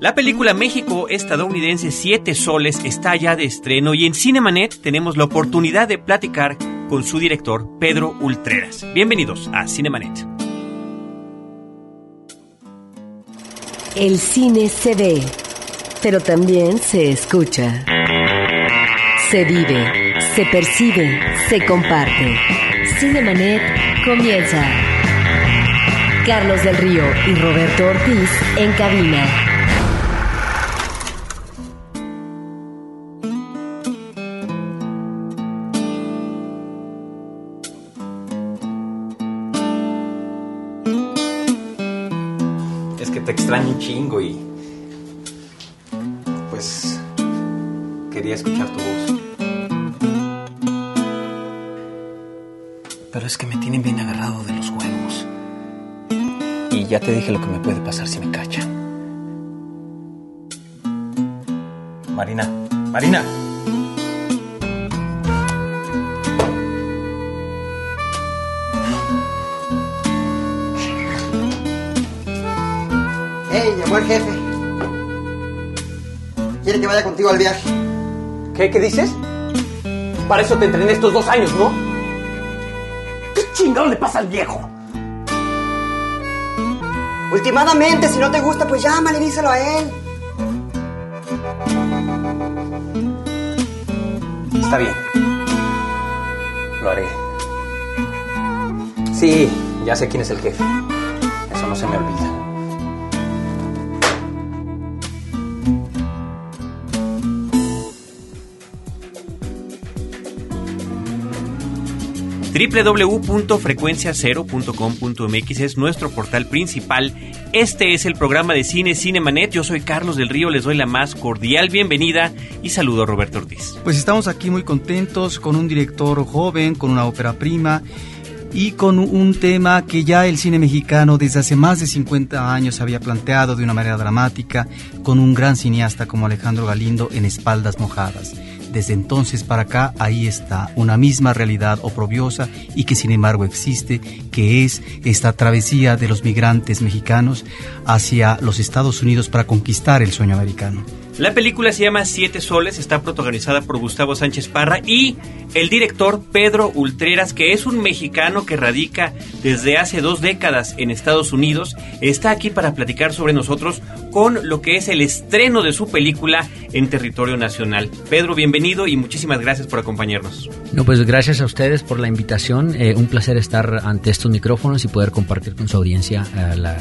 La película México estadounidense Siete Soles está ya de estreno y en Cinemanet tenemos la oportunidad de platicar con su director Pedro Ultreras. Bienvenidos a Cinemanet. El cine se ve, pero también se escucha. Se vive, se percibe, se comparte. Cinemanet comienza. Carlos del Río y Roberto Ortiz en cabina. Un chingo y. Pues. Quería escuchar tu voz. Pero es que me tienen bien agarrado de los huevos. Y ya te dije lo que me puede pasar si me cachan. Marina, Marina. Llamó el jefe. Quiere que vaya contigo al viaje. ¿Qué? ¿Qué dices? Para eso te entrené estos dos años, ¿no? ¿Qué chingado le pasa al viejo? Últimamente, si no te gusta, pues llámale y díselo a él. Está bien. Lo haré. Sí, ya sé quién es el jefe. Eso no se me olvida. www.frecuenciacero.com.mx es nuestro portal principal. Este es el programa de cine Cinemanet. Yo soy Carlos del Río, les doy la más cordial bienvenida y saludo a Roberto Ortiz. Pues estamos aquí muy contentos con un director joven, con una ópera prima y con un tema que ya el cine mexicano desde hace más de 50 años había planteado de una manera dramática con un gran cineasta como Alejandro Galindo en Espaldas Mojadas. Desde entonces para acá, ahí está, una misma realidad oprobiosa y que sin embargo existe, que es esta travesía de los migrantes mexicanos hacia los Estados Unidos para conquistar el sueño americano. La película se llama Siete Soles, está protagonizada por Gustavo Sánchez Parra y el director Pedro Ultreras, que es un mexicano que radica desde hace dos décadas en Estados Unidos, está aquí para platicar sobre nosotros con lo que es el estreno de su película en territorio nacional. Pedro, bienvenido y muchísimas gracias por acompañarnos. No, pues gracias a ustedes por la invitación. Eh, un placer estar ante estos micrófonos y poder compartir con su audiencia eh, la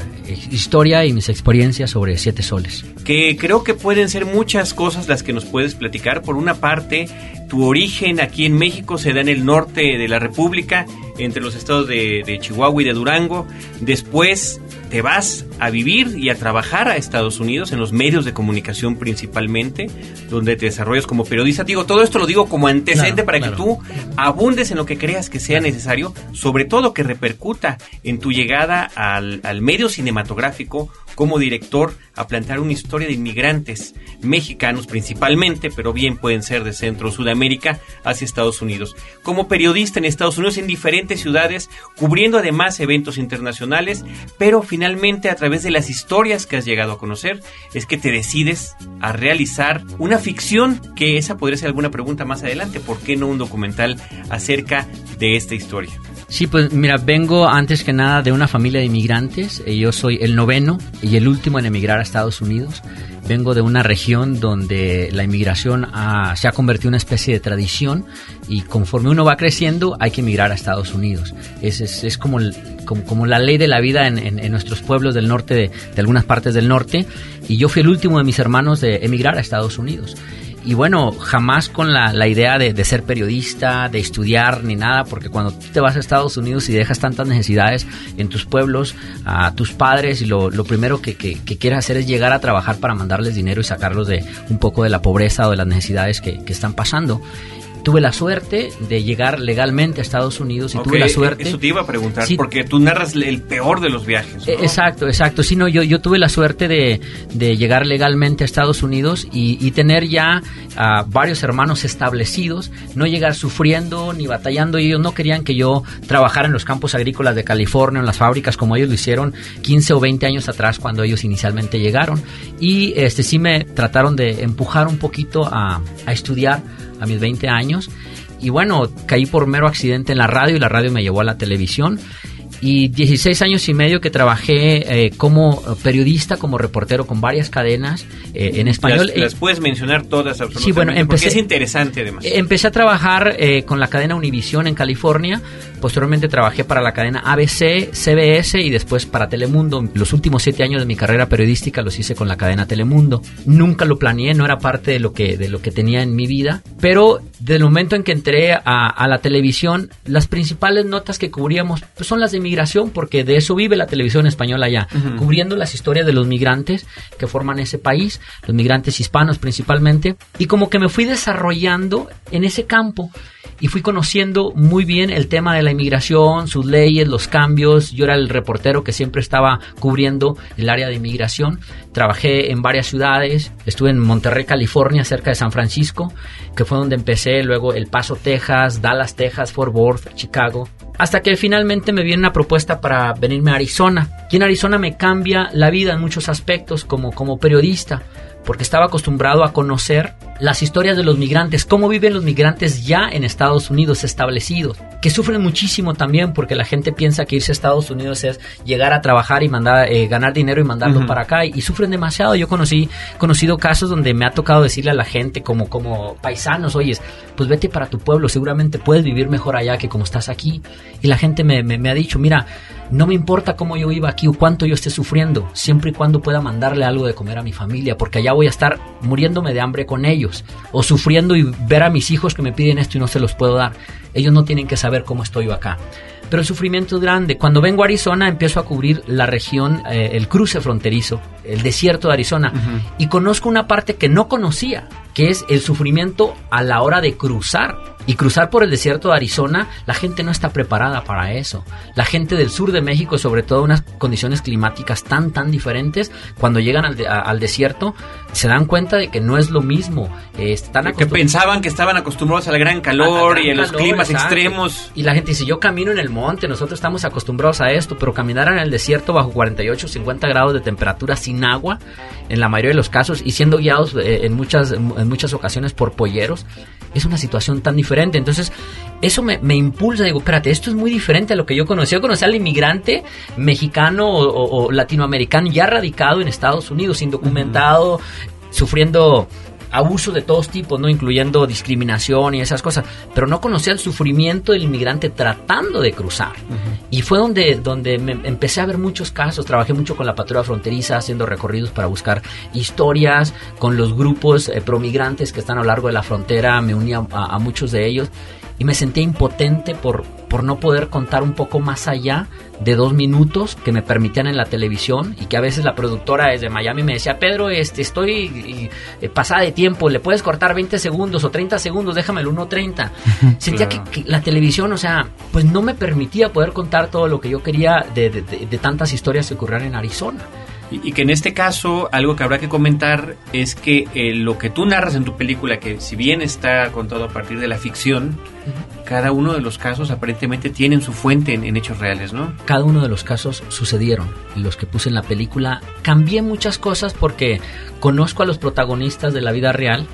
historia y mis experiencias sobre Siete Soles. Que creo que pueden ser muchas cosas las que nos puedes platicar. Por una parte, tu origen aquí en México se da en el norte de la República, entre los estados de, de, Chihuahua y de Durango. Después te vas a vivir y a trabajar a Estados Unidos en los medios de comunicación principalmente, donde te desarrollas como periodista. Digo, todo esto lo digo como antecedente Claro, para claro. que tú abundes en lo que creas que sea necesario, sobre todo que repercuta en tu llegada al, al medio cinematográfico como director a plantear una historia de inmigrantes mexicanos principalmente, pero bien pueden ser de Centro Sudamérica hacia Estados Unidos. Como periodista en Estados Unidos en diferentes ciudades, cubriendo además eventos internacionales, pero finalmente a través de las historias que has llegado a conocer, es que te decides a realizar una ficción, que esa podría ser alguna pregunta más adelante, ¿por qué no un documental acerca de esta historia? Sí, pues mira, vengo antes que nada de una familia de inmigrantes. Eh, Yo soy el noveno y el último en emigrar a Estados Unidos. Vengo de una región donde la inmigración se ha convertido en una especie de tradición y conforme uno va creciendo hay que emigrar a Estados Unidos. Es, es, como, la ley de la vida en nuestros pueblos del norte, de, de algunas partes del norte. Y yo fui el último de mis hermanos de emigrar a Estados Unidos. Y bueno, jamás con la, la idea de, de ser periodista, de estudiar, ni nada, porque cuando tú te vas a Estados Unidos y dejas tantas necesidades en tus pueblos, a tus padres, y lo, lo primero que, que- quieres hacer es llegar a trabajar para mandarles dinero y sacarlos de un poco de la pobreza o de las necesidades que, que están pasando. Tuve la suerte de llegar legalmente a Estados Unidos y tuve la suerte. Eso te iba a preguntar, Sí. porque tú narras el peor de los viajes. ¿no? Eh, Exacto, exacto. Sí, no, yo, yo tuve la suerte de, de llegar legalmente a Estados Unidos y, y tener ya a varios hermanos establecidos, no llegar sufriendo ni batallando. Ellos no querían que yo trabajara en los campos agrícolas de California, en las fábricas, como ellos lo hicieron 15 o 20 años atrás cuando ellos inicialmente llegaron. Y este sí me trataron de empujar un poquito a, a estudiar a mis 20 años. Y bueno, caí por mero accidente en la radio y la radio me llevó a la televisión y 16 años y medio que trabajé eh, como periodista, como reportero con varias cadenas eh, en español. Las, las puedes mencionar todas absolutamente. Sí, bueno, porque empecé- es interesante además. Eh, Empecé a trabajar eh, con la cadena Univisión en California, posteriormente trabajé para la cadena ABC, CBS y después para Telemundo. Los últimos siete años de mi carrera periodística los hice con la cadena Telemundo. Nunca lo planeé, no era parte de lo que, de lo que tenía en mi vida, pero del momento en que entré a, a la televisión, las principales notas que cubríamos pues, son las de migración, porque de eso vive la televisión española allá, cubriendo las historias de los migrantes que forman ese país, los migrantes hispanos principalmente, y como que me fui desarrollando en ese campo y fui conociendo muy bien el tema de la inmigración, sus leyes, los cambios. Yo era el reportero que siempre estaba cubriendo el área de inmigración. Trabajé en varias ciudades, estuve en Monterrey, California, cerca de San Francisco, que fue donde empecé, luego El Paso, Texas, Dallas, Texas, Fort Worth, Chicago. Hasta que finalmente me viene una propuesta para venirme a Arizona. Y en Arizona me cambia la vida en muchos aspectos como, como periodista porque estaba acostumbrado a conocer las historias de los migrantes, cómo viven los migrantes ya en Estados Unidos establecidos, que sufren muchísimo también porque la gente piensa que irse a Estados Unidos es llegar a trabajar y mandar eh, ganar dinero y mandarlo para acá y, y sufren demasiado. Yo conocí conocido casos donde me ha tocado decirle a la gente como como paisanos, oyes, pues vete para tu pueblo, seguramente puedes vivir mejor allá que como estás aquí. Y la gente me, me, me ha dicho, mira, no me importa cómo yo viva aquí o cuánto yo esté sufriendo, siempre y cuando pueda mandarle algo de comer a mi familia, porque allá voy a estar muriéndome de hambre con ellos, o sufriendo y ver a mis hijos que me piden esto y no se los puedo dar. Ellos no tienen que saber cómo estoy yo acá. Pero el sufrimiento es grande. Cuando vengo a Arizona empiezo a cubrir la región, eh, el cruce fronterizo, el desierto de Arizona, y conozco una parte que no conocía, que es el sufrimiento a la hora de cruzar. Y cruzar por el desierto de Arizona, la gente no está preparada para eso. La gente del sur de México, sobre todo unas condiciones climáticas tan, tan diferentes, cuando llegan al, de- a- al desierto, se dan cuenta de que no es lo mismo. Eh, están que pensaban que estaban acostumbrados al gran calor al y a los calor, climas exacto. extremos. Y la gente dice, yo camino en el monte, nosotros estamos acostumbrados a esto, pero caminar en el desierto bajo 48, 50 grados de temperatura sin agua, en la mayoría de los casos, y siendo guiados eh, en, muchas, en muchas ocasiones por polleros, es una situación tan diferente. Entonces, eso me, me impulsa, digo, espérate, esto es muy diferente a lo que yo conocí. Yo conocí al inmigrante mexicano o, o- o latinoamericano ya radicado en Estados Unidos, indocumentado, sufriendo abuso de todos tipos, no incluyendo discriminación y esas cosas, pero no conocía el sufrimiento del inmigrante tratando de cruzar. Y fue donde, donde me empecé a ver muchos casos, trabajé mucho con la patrulla fronteriza, haciendo recorridos para buscar historias, con los grupos eh, promigrantes que están a lo largo de la frontera, me uní a, a- a muchos de ellos y me sentía impotente por, por no poder contar un poco más allá de dos minutos que me permitían en la televisión y que a veces la productora desde Miami me decía, Pedro, este, estoy eh, pasada de tiempo, le puedes cortar 20 segundos o 30 segundos, déjame el 1.30. Sentía Claro. que, que la televisión, o sea, pues no me permitía poder contar todo lo que yo quería de, de- de- de tantas historias que ocurrían en Arizona. Y, y que en este caso, algo que habrá que comentar es que eh, lo que tú narras en tu película, que si bien está contado a partir de la ficción, cada uno de los casos aparentemente tienen su fuente en, en hechos reales, ¿no? cada uno de los casos sucedieron los que puse en la película cambié muchas cosas porque conozco a los protagonistas de la vida real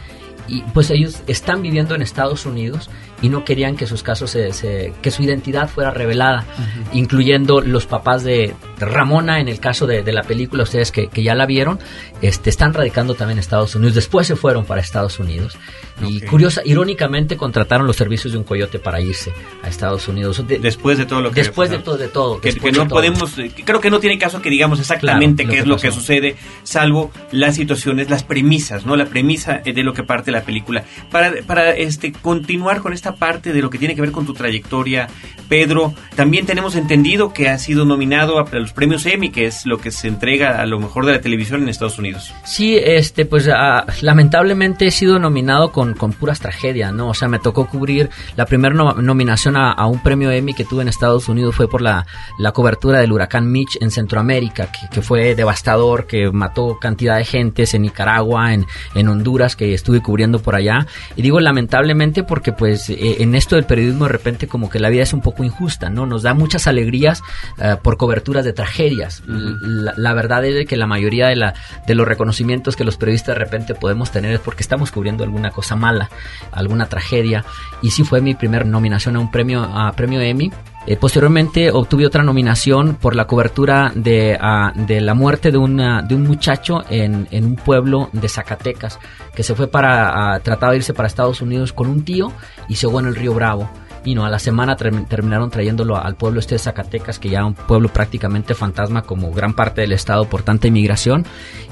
y pues ellos están viviendo en Estados Unidos y no querían que sus casos se, se- que su identidad fuera revelada incluyendo los papás de Ramona en el caso de, de la película ustedes que, que ya la vieron este están radicando también en Estados Unidos después se fueron para Estados Unidos y Ok. curiosa irónicamente contrataron los servicios de un coyote para irse a Estados Unidos De- Después de todo lo que... después de todo de todo Que, que no todo. podemos, eh, creo que no tiene caso que digamos exactamente Claro, qué es lo que pasó. sucede, salvo las situaciones, las premisas, ¿no? La premisa eh, de lo que parte la película. Para, para este continuar con esta parte de lo que tiene que ver con tu trayectoria Pedro, también tenemos entendido que ha sido nominado a los premios Emmy, que es lo que se entrega a lo mejor de la televisión en Estados Unidos. Sí, este, pues ah, lamentablemente he sido nominado con, con puras tragedias, ¿no? O sea, me tocó cubrir la primera nominación a, un premio Emmy que tuve en Estados Unidos fue por la, la cobertura del huracán Mitch en Centroamérica, que, que, fue devastador, que mató cantidad de gentes en Nicaragua, en, en Honduras, que estuve cubriendo por allá. Y digo lamentablemente porque pues eh, en esto del periodismo de repente como que la vida es un poco injusta, ¿no? Nos da muchas alegrías eh, por coberturas de tragedias. la, verdad es que la mayoría de, la, de los reconocimientos que los periodistas de repente podemos tener es porque estamos cubriendo alguna cosa mala, alguna tragedia. Y sí fue mi primer nominación a un premio, a premio Emmy. Eh, posteriormente obtuve otra nominación por la cobertura de, de la muerte de, de un muchacho en, en, un pueblo de Zacatecas que se fue para, tratar de irse para Estados Unidos con un tío y se ahogó en el río Bravo y no, a la semana terminaron trayéndolo al pueblo este de Zacatecas, que ya un pueblo prácticamente fantasma como gran parte del estado por tanta inmigración.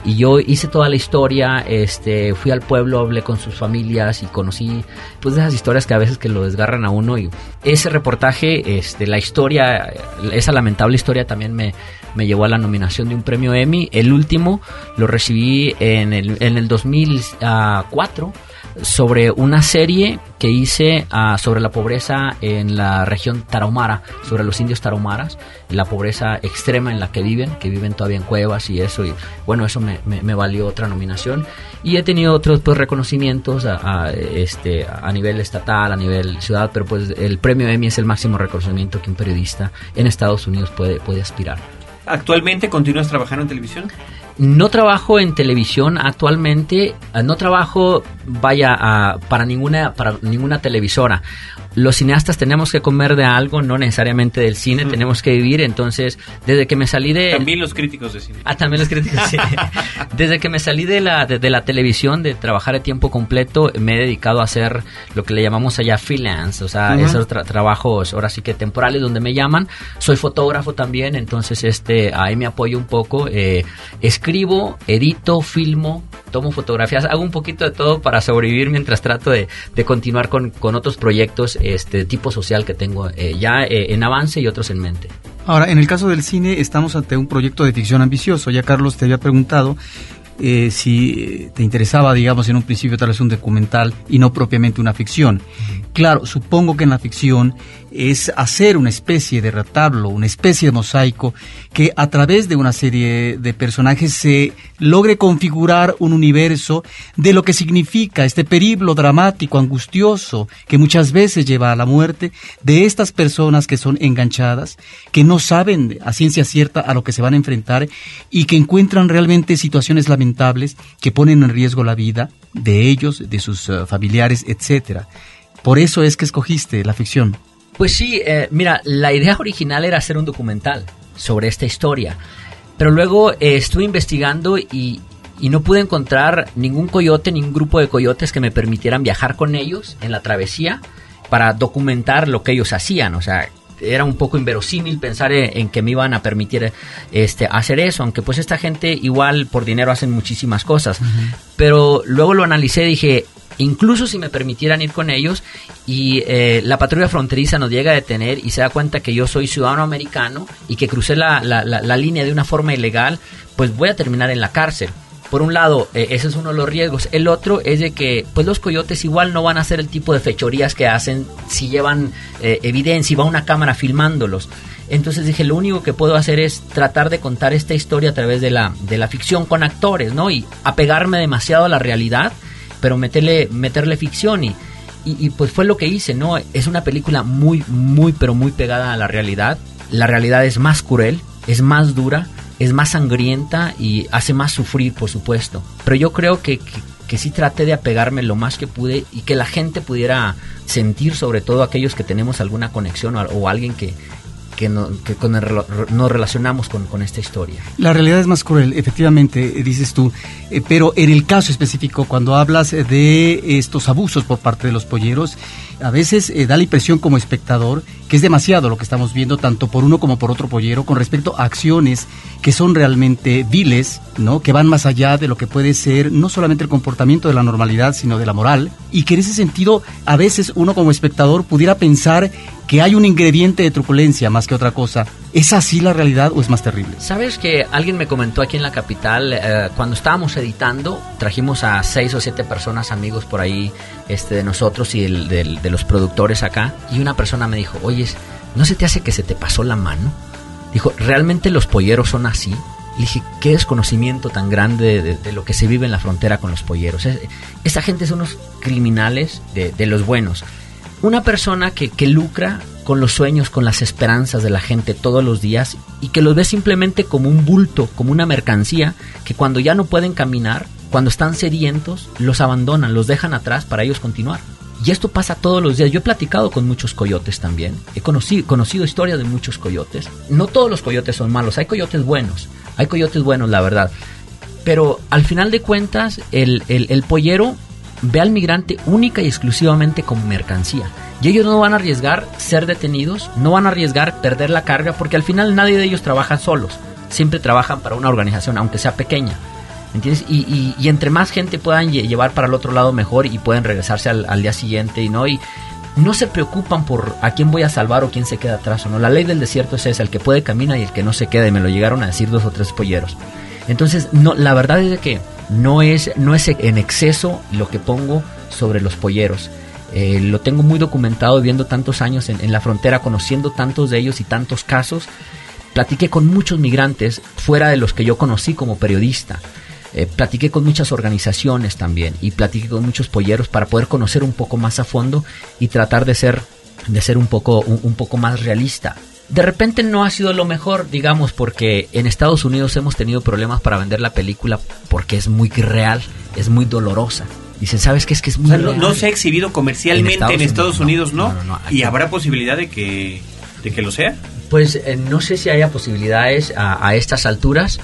Y yo hice toda la historia, este, fui al pueblo, hablé con sus familias y conocí pues esas historias que a veces que lo desgarran a uno y ese reportaje, este, la historia, esa lamentable historia también me, me llevó a la nominación de un premio Emmy. El último lo recibí en el, en el 2004 sobre una serie que hice uh, sobre la pobreza en la región tarahumara, sobre los indios tarahumaras, la pobreza extrema en la que viven, que viven todavía en cuevas y eso, y bueno, eso me, me, valió otra nominación. Y he tenido otros pues, reconocimientos a, a, este, a nivel estatal, a nivel ciudad, pero pues el premio Emmy es el máximo reconocimiento que un periodista en Estados Unidos puede, puede aspirar. ¿Actualmente continúas trabajando en televisión? No trabajo en televisión actualmente, eh, no trabajo, vaya, para, ninguna, para ninguna televisora los cineastas tenemos que comer de algo, no necesariamente del cine, tenemos que vivir. Entonces, desde que me salí de. También los críticos de cine. Ah, también los críticos de cine. desde que me salí de la, de, la televisión, de trabajar a tiempo completo, me he dedicado a hacer lo que le llamamos allá freelance, o sea, esos trabajos, ahora sí que temporales, donde me llaman. Soy fotógrafo también, entonces este ahí me apoyo un poco. Eh, escribo, edito, filmo, tomo fotografías, hago un poquito de todo para sobrevivir mientras trato de, de continuar con, con otros proyectos este tipo social que tengo eh, ya eh, en avance y otros en mente. Ahora, en el caso del cine, estamos ante un proyecto de ficción ambicioso. Ya Carlos te había preguntado eh, si te interesaba, digamos, en un principio tal vez un documental y no propiamente una ficción. Claro, supongo que en la ficción es hacer una especie de retablo, una especie de mosaico que a través de una serie de personajes se logre configurar un universo de lo que significa este periplo dramático, angustioso, que muchas veces lleva a la muerte de estas personas que son enganchadas, que no saben a ciencia cierta a lo que se van a enfrentar y que encuentran realmente situaciones lamentables que ponen en riesgo la vida de ellos, de sus eh, familiares, etcétera. Por eso es que escogiste la ficción. Pues sí, eh, mira, la idea original era hacer un documental sobre esta historia, pero luego eh, estuve investigando y, no pude encontrar ningún coyote, ningún grupo de coyotes que me permitieran viajar con ellos en la travesía para documentar lo que ellos hacían, o sea, era un poco inverosímil pensar en, que me iban a permitir este hacer eso, aunque pues esta gente igual por dinero hacen muchísimas cosas. Pero luego lo analicé y dije, incluso si me permitieran ir con ellos y eh, la patrulla fronteriza nos llega a detener y se da cuenta que yo soy ciudadano americano y que crucé la, la, línea de una forma ilegal, pues voy a terminar en la cárcel. Por un lado, eh, ese es uno de los riesgos. El otro es de que pues los coyotes igual no van a hacer el tipo de fechorías que hacen si llevan eh, evidencia y va una cámara filmándolos. Entonces dije, lo único que puedo hacer es tratar de contar esta historia a través de la, de la ficción con actores, ¿no? Y apegarme demasiado a la realidad pero meterle, meterle ficción y, y, pues fue lo que hice, ¿no? Es una película muy, muy, pero muy pegada a la realidad. La realidad es más cruel, es más dura, es más sangrienta y hace más sufrir, por supuesto. Pero yo creo que, que, sí traté de apegarme lo más que pude y que la gente pudiera sentir, sobre todo aquellos que tenemos alguna conexión o, alguien que, que, nos relacionamos con, con esta historia. La realidad es más cruel, efectivamente, eh, dices tú. Eh, pero en el caso específico, cuando hablas eh, de estos abusos por parte de los polleros, a veces eh, da la impresión como espectador que es demasiado lo que estamos viendo, tanto por uno como por otro pollero, con respecto a acciones que son realmente viles, ¿no? Que van más allá de lo que puede ser no solamente el comportamiento de la normalidad, sino de la moral. Y que en ese sentido, a veces uno como espectador pudiera pensar que hay un ingrediente de truculencia más que otra cosa. ¿Es así la realidad o es más terrible? Sabes que alguien me comentó aquí en la capital, eh, cuando estábamos editando, trajimos a seis o siete personas amigos por ahí este, de nosotros y el- de los productores acá, y una persona me dijo, oye, ¿no se te hace que se te pasó la mano? Dijo, ¿realmente los polleros son así? Le dije, qué desconocimiento tan grande de, lo que se vive en la frontera con los polleros. Es- esa gente son unos criminales de, de los buenos. Una persona que, que lucra con los sueños, con las esperanzas de la gente todos los días y que los ve simplemente como un bulto, como una mercancía, que cuando ya no pueden caminar, cuando están sedientos, los abandonan, los dejan atrás para ellos continuar. Y esto pasa todos los días. Yo he platicado con muchos coyotes también. He conocido, conocido historias de muchos coyotes. No todos los coyotes son malos. Hay coyotes buenos. Hay coyotes buenos, la verdad. Pero al final de cuentas, el, el- pollero ve al migrante única y exclusivamente como mercancía. Y ellos no van a arriesgar ser detenidos, no van a arriesgar perder la carga, porque al final nadie de ellos trabaja solos. Siempre trabajan para una organización, aunque sea pequeña. ¿Entiendes? Y, y- y entre más gente puedan lle- llevar para el otro lado mejor y pueden regresarse al, al día siguiente y no y no se preocupan por a quién voy a salvar o quién se queda atrás o no. La ley del desierto es esa, el que puede camina y el que no se queda y me lo llegaron a decir dos o tres polleros. Entonces, no, la verdad es que no es, no es en exceso lo que pongo sobre los polleros. Eh, lo tengo muy documentado viendo tantos años en, en la frontera, conociendo tantos de ellos y tantos casos. Platiqué con muchos migrantes fuera de los que yo conocí como periodista. Eh, platiqué con muchas organizaciones también y platiqué con muchos polleros para poder conocer un poco más a fondo y tratar de ser, de ser un, poco, un, un poco más realista. De repente no ha sido lo mejor, digamos, porque en Estados Unidos hemos tenido problemas para vender la película porque es muy real, es muy dolorosa. Dicen, ¿sabes qué? Es que es O muy sea, no, se ha exhibido comercialmente En en Estados Unidos, no. y habrá posibilidad de que, de que lo sea. Pues eh, no sé si haya posibilidades a, a estas alturas.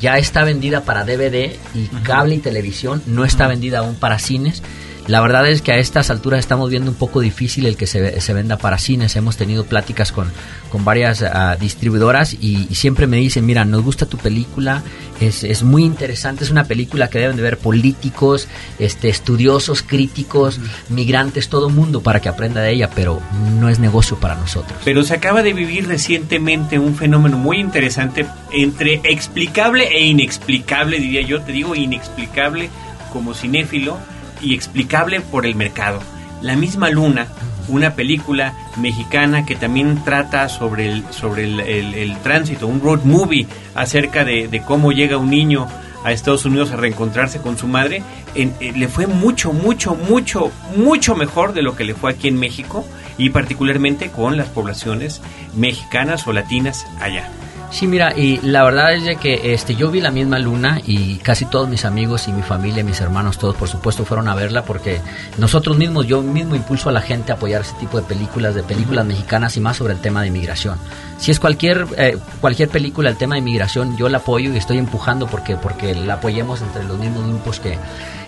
Ya está vendida para DVD y cable y televisión, no está vendida aún para cines. La verdad es que a estas alturas estamos viendo un poco difícil el que se, se venda para cines. Hemos tenido pláticas con, con varias ah, distribuidoras y, y siempre me dicen, mira, nos gusta tu película, es, es muy interesante, es una película que deben de ver políticos, este, estudiosos, críticos, migrantes, todo mundo para que aprenda de ella, pero no es negocio para nosotros. Pero se acaba de vivir recientemente un fenómeno muy interesante entre explicable e inexplicable, diría yo. Te digo inexplicable como cinéfilo y explicable por el mercado. La misma Luna, una película mexicana que también trata sobre el, sobre el, el- tránsito, un road movie acerca de, de cómo llega un niño a Estados Unidos a reencontrarse con su madre, eh, le fue mucho, mucho, mucho, mucho mejor de lo que le fue aquí en México y particularmente con las poblaciones mexicanas o latinas allá. Sí, mira, y la verdad es de que este, yo vi la misma luna y casi todos mis amigos y mi familia, mis hermanos, todos por supuesto fueron a verla porque nosotros mismos, yo mismo impulso a la gente a apoyar ese tipo de películas, de películas mexicanas y más sobre el tema de inmigración. Si es cualquier eh, cualquier película el tema de inmigración, yo la apoyo y estoy empujando porque porque la apoyemos entre los mismos grupos que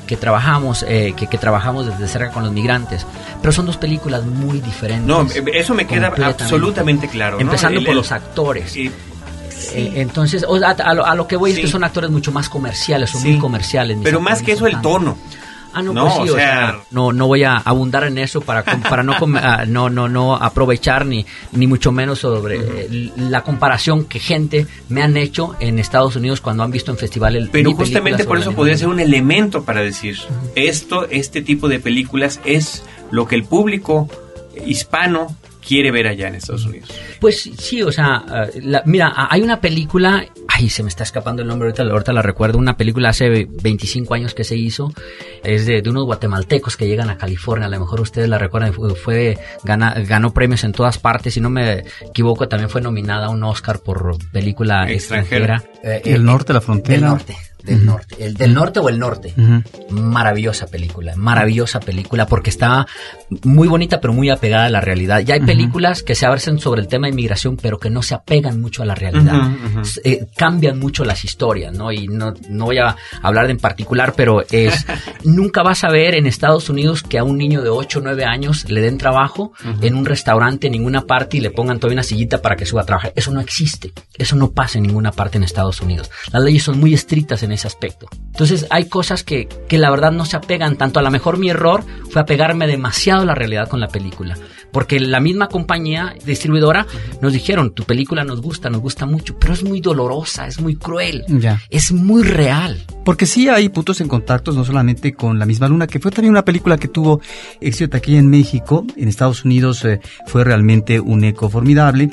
que trabajamos eh, que, que trabajamos desde cerca con los migrantes pero son dos películas muy diferentes No, eso me queda absolutamente claro. ¿no? empezando El- por el- los actores eh, entonces, a, a lo, a lo que voy es que son actores mucho más comerciales, son Sí. muy comerciales. pero más que eso el tono. Ah, no, No, pues sí, o sea, sea- no, no voy a abundar en eso para, para no, ah, no, no, no aprovechar ni, ni mucho menos sobre eh, la comparación que gente me han hecho en Estados Unidos cuando han visto en festivales. Pero justamente por eso podría ser un elemento para decir, esto, este tipo de películas es lo que el público hispano quiere ver allá en Estados Unidos. Pues sí, o sea, eh, la- mira, hay una película, ay, se me está escapando el nombre, ahorita, ahorita la recuerdo, una película hace 25 años que se hizo, es de, de unos guatemaltecos que llegan a California, a lo mejor ustedes la recuerdan, fue, fue- gana- ganó premios en todas partes, si no me equivoco, también fue nominada a un Oscar por película Extranjera. extranjera. Eh, El norte, la frontera. El norte. Del norte. El del norte o el norte. Maravillosa película, maravillosa película porque está muy bonita pero muy apegada a la realidad. Ya hay películas que se aversen sobre el tema de inmigración pero que no se apegan mucho a la realidad. Eh, cambian mucho las historias, ¿no? Y no, no voy a hablar de en particular, pero es nunca vas a ver en Estados Unidos que a un niño de 8 o 9 años le den trabajo en un restaurante en ninguna parte y le pongan todavía una sillita para que suba a trabajar. Eso no existe. Eso no pasa en ninguna parte en Estados Unidos. Las leyes son muy estrictas en ese aspecto. Entonces hay cosas que, que la verdad no se apegan tanto. A lo mejor mi error fue apegarme demasiado a la realidad con la película. Porque la misma compañía distribuidora nos dijeron, tu película nos gusta, nos gusta mucho, pero es muy dolorosa, es muy cruel, es muy real. Porque sí hay puntos en contactos, no solamente con La misma luna, que fue también una película que tuvo éxito aquí en México, en Estados Unidos eh, fue realmente un eco formidable,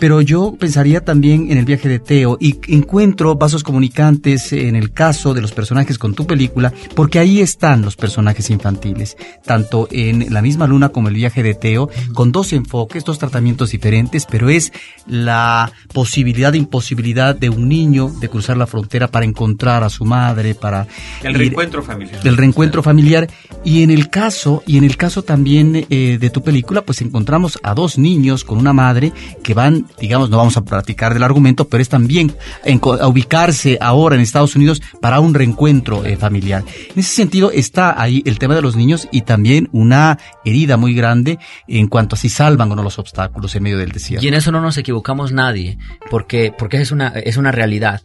pero yo pensaría también en el viaje de Teo y encuentro vasos comunicantes en el caso de los personajes con tu película, porque ahí están los personajes infantiles, tanto en La misma luna como el viaje de Teo, con dos enfoques, dos tratamientos diferentes, pero es la posibilidad imposibilidad de un niño de cruzar la frontera para encontrar a su madre, para El ir- reencuentro familiar. del reencuentro familiar y en el caso y en el caso también eh, de tu película pues encontramos a dos niños con una madre que van digamos no vamos a platicar del argumento pero es también en a ubicarse ahora en Estados Unidos para un reencuentro eh, familiar en ese sentido está ahí el tema de los niños y también una herida muy grande en cuanto a si salvan o no los obstáculos en medio del desierto Y en eso no nos equivocamos nadie, porque, porque es una, es una realidad.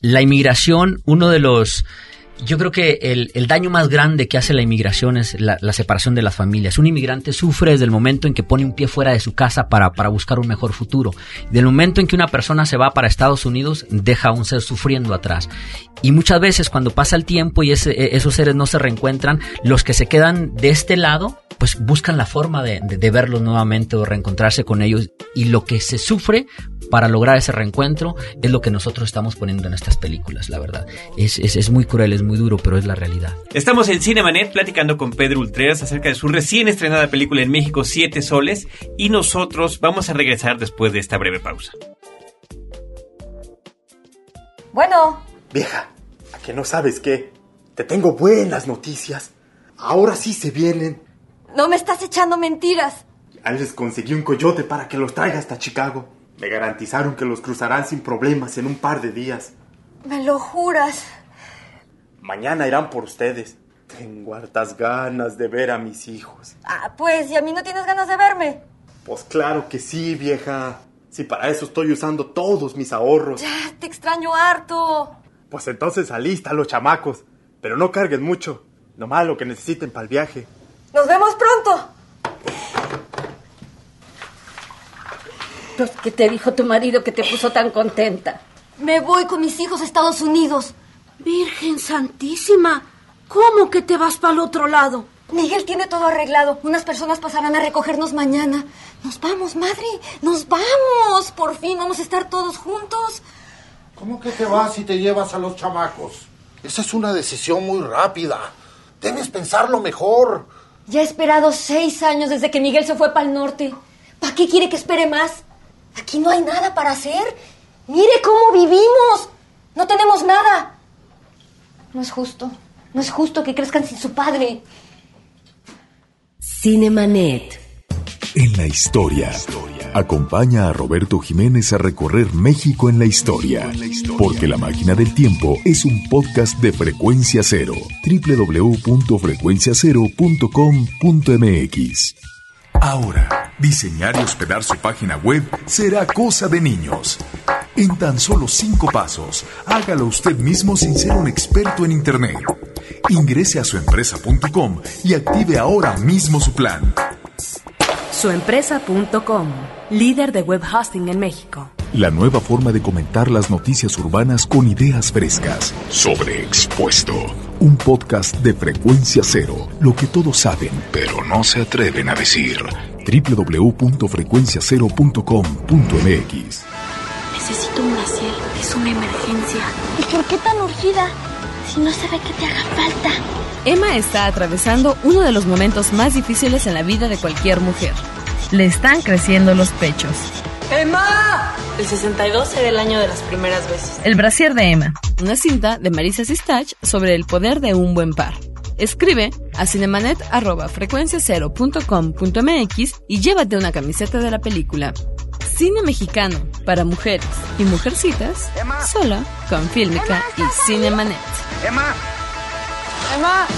La inmigración, uno de los... Yo creo que el, el daño más grande que hace la inmigración es la, la separación de las familias. Un inmigrante sufre desde el momento en que pone un pie fuera de su casa para, para buscar un mejor futuro. Del momento en que una persona se va para Estados Unidos, deja a un ser sufriendo atrás. Y muchas veces cuando pasa el tiempo y ese- esos seres no se reencuentran, los que se quedan de este lado, pues buscan la forma de, de- de verlos nuevamente o reencontrarse con ellos. Y lo que se sufre para lograr ese reencuentro es lo que nosotros estamos poniendo en estas películas, la verdad. Es, es, es muy cruel, es muy duro, pero es la realidad. Estamos en Cinemanet platicando con Pedro Ultreras acerca de su recién estrenada película en México, Siete Soles, y nosotros vamos a regresar después de esta breve pausa. Bueno, Vieja, ¿a que no sabes qué? Te tengo buenas noticias. Ahora sí se vienen. no me estás echando mentiras. Ya les conseguí un coyote para que los traiga hasta Chicago. Me garantizaron que los cruzarán sin problemas en un par de días. Me lo juras. Mañana irán por ustedes. Tengo hartas ganas de ver a mis hijos. Ah, pues, ¿y a mí no tienes ganas de verme? Pues claro que sí, vieja. Si para eso estoy usando todos mis ahorros. Ya, te extraño harto. Pues entonces alista los chamacos. Pero no carguen mucho. Nomás lo que necesiten para el viaje. Nos vemos pronto. Pues, ¿qué te dijo tu marido que te puso tan contenta? Me voy con mis hijos a Estados Unidos. Virgen Santísima, ¿cómo que te vas para el otro lado? Miguel tiene todo arreglado. Unas personas pasarán a recogernos mañana. Nos vamos, madre. Nos vamos. Por fin vamos a estar todos juntos. ¿Cómo que te vas y te llevas a los chamacos? Esa es una decisión muy rápida. Debes pensarlo mejor. Ya he esperado seis años desde que Miguel se fue para el norte. ¿Para qué quiere que espere más? Aquí no hay nada para hacer. Mire cómo vivimos. No tenemos nada. No es justo. No es justo que crezcan sin su padre. Cinemanet. En la historia. Acompaña a Roberto Jiménez a recorrer México en la historia. Porque La Máquina del Tiempo es un podcast de frecuencia cero. www.frecuenciacero.com.mx. Ahora, diseñar y hospedar su página web será cosa de niños. En tan solo cinco pasos, hágalo usted mismo sin ser un experto en Internet. Ingrese a suempresa.com y active ahora mismo su plan. Suempresa.com, líder de web hosting en México. La nueva forma de comentar las noticias urbanas con ideas frescas. Sobreexpuesto. Un podcast de frecuencia cero. Lo que todos saben, pero no se atreven a decir. www.frecuenciacero.com.mx Necesito un brasier. Es una emergencia. ¿Y por qué tan urgida? Si no se ve que te haga falta. Emma está atravesando uno de los momentos más difíciles en la vida de cualquier mujer. Le están creciendo los pechos. ¡Emma! El 62 era el año de las primeras veces. El brasier de Emma, una cinta de Marisa Sistach sobre el poder de un buen par. Escribe a cinemanet.frecuenciacero.com.mx y llévate una camiseta de la película. Cine mexicano para mujeres y mujercitas, solo con Fílmica y Cinemanet. Emma. Emma.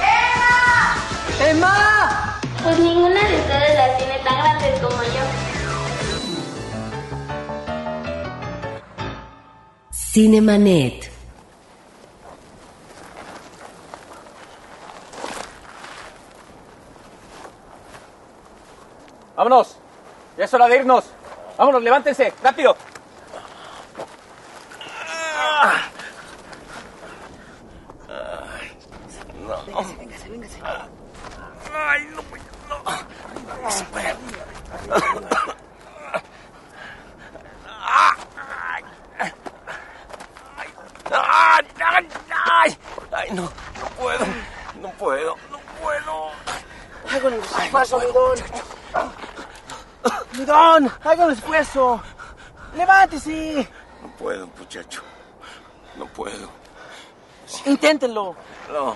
¡Emma! Emma. Pues ninguna de ustedes las tiene tan grandes como yo. Cinemanet. ¡Vámonos! ¡Ya es hora de irnos! ¡Vámonos, levántense! ¡Rápido! No. Véngase, véngase. Ay, no, no. Espera. Ay, ay, ay, ay, no, no puedo, no puedo, no puedo. Esfuerzo, mi don. Hagan un esfuerzo. Levántese. No puedo, muchacho, no puedo. Inténtenlo. No,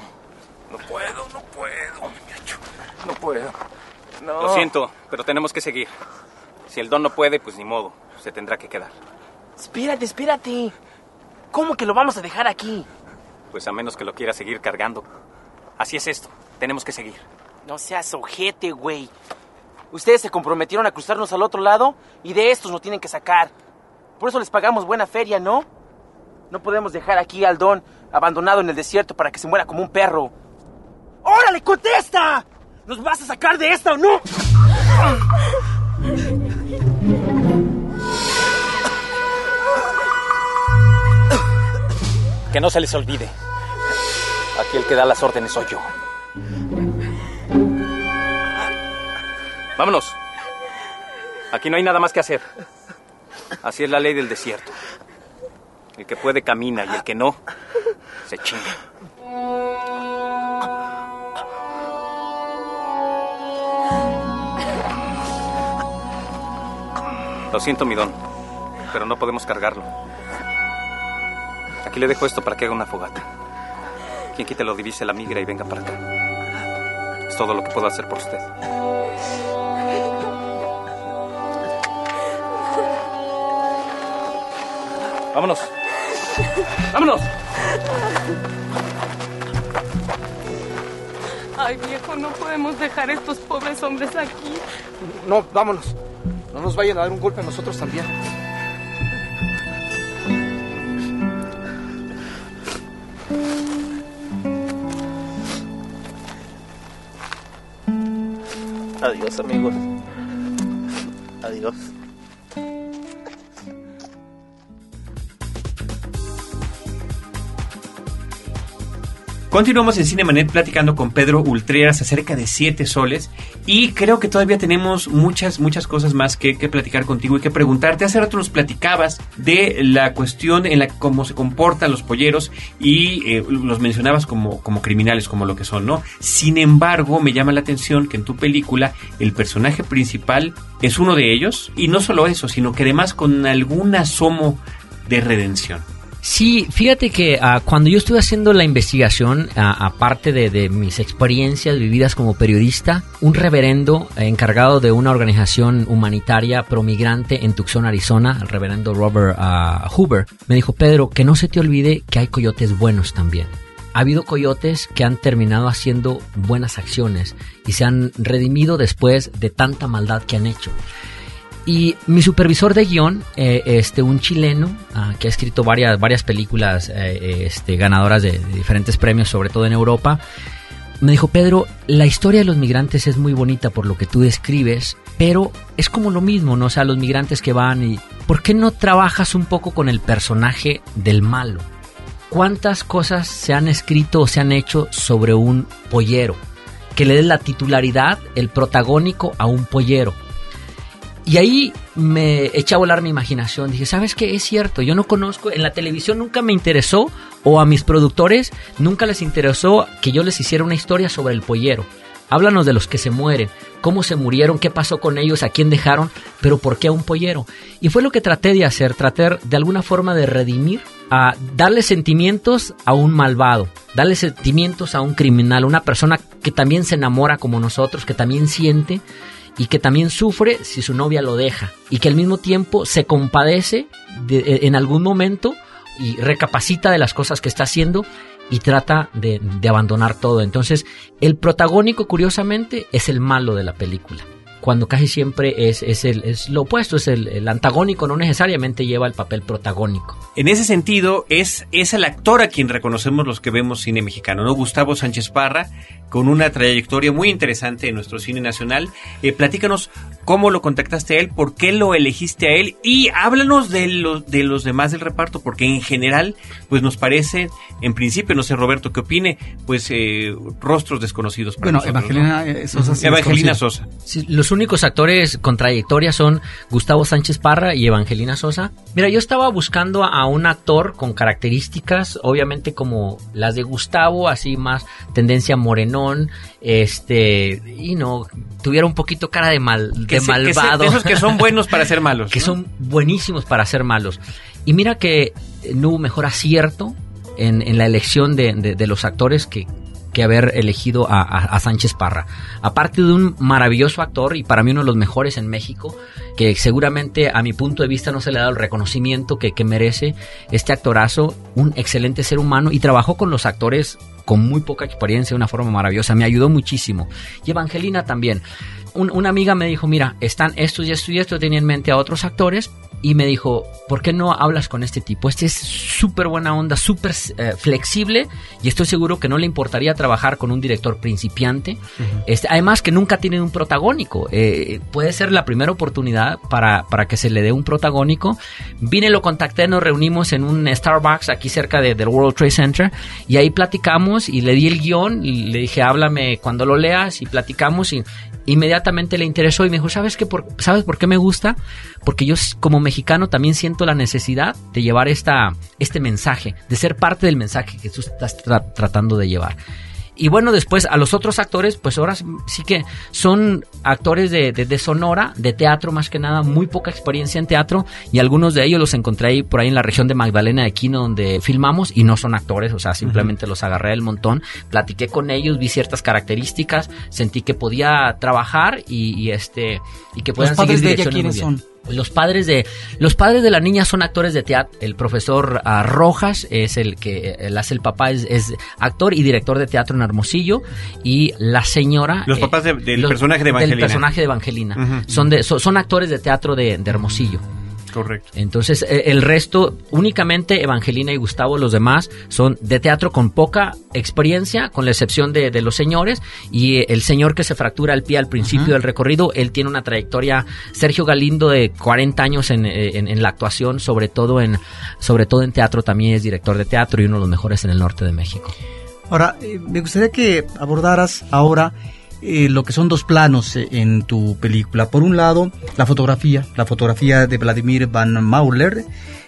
no puedo, no puedo, muchacho, no puedo. No. Lo siento, pero tenemos que seguir. Si el don no puede, pues ni modo, se tendrá que quedar. Espérate, espérate. ¿Cómo que lo vamos a dejar aquí? Pues a menos que lo quiera seguir cargando. Así es esto, tenemos que seguir. No seas ojete, güey. Ustedes se comprometieron a cruzarnos al otro lado y de estos nos tienen que sacar. Por eso les pagamos buena feria, ¿no? No podemos dejar aquí al don abandonado en el desierto para que se muera como un perro. ¡Órale, contesta! ¿Nos vas a sacar de esta o no? Que no se les olvide. Aquí el que da las órdenes soy yo. Vámonos. Aquí no hay nada más que hacer. Así es la ley del desierto. El que puede camina y el que no, se chinga. Lo siento, mi don, pero no podemos cargarlo. Aquí le dejo esto para que haga una fogata. Quien quite lo divise la migra y venga para acá. Es todo lo que puedo hacer por usted. Vámonos. Vámonos. Ay, viejo, no podemos dejar a estos pobres hombres aquí. No, vámonos. No nos vayan a dar un golpe a nosotros también. Adiós, amigos. Adiós. Continuamos en Cinemanet platicando con Pedro Ultreras acerca de Siete Soles y creo que todavía tenemos muchas, muchas cosas más que, que platicar contigo y que preguntarte. Hace rato nos platicabas de la cuestión en la cómo se comportan los polleros y eh, los mencionabas como, como criminales, como lo que son, ¿no? Sin embargo, me llama la atención que en tu película el personaje principal es uno de ellos y no solo eso, sino que además con algún asomo de redención. Sí, fíjate que ah, cuando yo estuve haciendo la investigación, ah, aparte de, mis experiencias vividas como periodista, un reverendo encargado de una organización humanitaria promigrante en Tucson, Arizona, el reverendo Robert ah, Hoover, me dijo, Pedro, que no se te olvide que hay coyotes buenos también. Ha habido coyotes que han terminado haciendo buenas acciones y se han redimido después de tanta maldad que han hecho. Y mi supervisor de guion, eh, este, un chileno ah, que ha escrito varias, varias películas eh, este, ganadoras de, de diferentes premios, sobre todo en Europa, me dijo, Pedro, la historia de los migrantes es muy bonita por lo que tú describes, pero es como lo mismo, ¿no? O sea, los migrantes que van y... ¿Por qué no trabajas un poco con el personaje del malo? ¿Cuántas cosas se han escrito o se han hecho sobre un pollero? Que le des la titularidad, el protagónico a un pollero. Y ahí me eché a volar mi imaginación. Dije, ¿sabes qué? Es cierto, yo no conozco, en la televisión nunca me interesó, o a mis productores nunca les interesó que yo les hiciera una historia sobre el pollero. Háblanos de los que se mueren, cómo se murieron, qué pasó con ellos, a quién dejaron, pero por qué a un pollero. Y fue lo que traté de hacer, tratar de alguna forma de redimir, a darle sentimientos a un malvado, darle sentimientos a un criminal, una persona que también se enamora como nosotros, que también siente y que también sufre si su novia lo deja y que al mismo tiempo se compadece de- en algún momento y recapacita de las cosas que está haciendo y trata de, de abandonar todo. Entonces, el protagónico, curiosamente, es el malo de la película. Cuando casi siempre es, es, el, es lo opuesto, es el, el antagónico, no necesariamente lleva el papel protagónico. En ese sentido, es, es el actor a quien reconocemos los que vemos cine mexicano, ¿no? Gustavo Sánchez Parra, con una trayectoria muy interesante en nuestro cine nacional. Eh, platícanos cómo lo contactaste a él, por qué lo elegiste a él y háblanos de los, de los demás del reparto, porque en general, pues nos parece, en principio, no sé Roberto qué opine, pues eh, rostros desconocidos para Bueno, nosotros, Evangelina, ¿no? eh, Sosa sí Evangelina. Sosa. Sí, los únicos actores con trayectoria son Gustavo Sánchez Parra y Evangelina Sosa. Mira, yo estaba buscando a un actor con características, obviamente como las de Gustavo, así más tendencia morenón, este, y no, tuviera un poquito cara de mal, Que de se- que se- malvado. de esos que son buenos para ser malos. que ¿no? son buenísimos para ser malos. Y mira que no hubo mejor acierto en, en la elección de, de- de los actores que, que haber elegido a, a- Sánchez Parra. Aparte de un maravilloso actor y para mí uno de los mejores en México, que seguramente a mi punto de vista no se le ha dado el reconocimiento que, que merece este actorazo, un excelente ser humano y trabajó con los actores con muy poca experiencia de una forma maravillosa. Me ayudó muchísimo. Y Evangelina también. Un- una amiga me dijo, mira, están estos y estos y esto, tenía en mente a otros actores y me dijo, ¿por qué no hablas con este tipo? Este es súper buena onda, súper eh, flexible y estoy seguro que no le importaría trabajar con un director principiante. Este, además que nunca tiene un protagónico. Eh, puede ser la primera oportunidad para, para que se le dé un protagónico. Vine, lo contacté, nos reunimos en un Starbucks aquí cerca de- del World Trade Center y ahí platicamos y le di el guion y le dije, háblame cuando lo leas y platicamos y inmediatamente le interesó y me dijo, ¿sabes qué? Por, ¿Sabes por qué me gusta? Porque yo como mexicano también siento la necesidad de llevar esta, este mensaje, de ser parte del mensaje que tú estás tra- tratando de llevar. Y bueno, después a los otros actores, pues ahora sí que son actores de, de- de Sonora, de teatro más que nada, muy poca experiencia en teatro y algunos de ellos los encontré ahí por ahí en la región de Magdalena de Quino donde filmamos y no son actores, o sea, simplemente los agarré del montón, platiqué con ellos, vi ciertas características, sentí que podía trabajar y, y, este y que puedan Los padres seguir de ella, ¿quiénes bien. Los padres de los padres de la niña son actores de teatro. El profesor ah, Rojas es el que él hace el papá es, es actor y director de teatro en Hermosillo y la señora Los eh, papás de- del los- personaje de del Evangelina. personaje de Evangelina son de so- son actores de teatro de, de Hermosillo. Correcto. Entonces, eh, el resto, únicamente Evangelina y Gustavo, los demás, son de teatro con poca experiencia, con la excepción de, de los señores. Y eh, el señor que se fractura el pie al principio del recorrido, él tiene una trayectoria, Sergio Galindo, de 40 años en, eh, en- en la actuación, sobre todo en, sobre todo en teatro, también es director de teatro y uno de los mejores en el norte de México. Ahora, eh, me gustaría que abordaras ahora eh, lo que son dos planos eh, en tu película. Por un lado, la fotografía, la fotografía de Vladimir Van Mauler,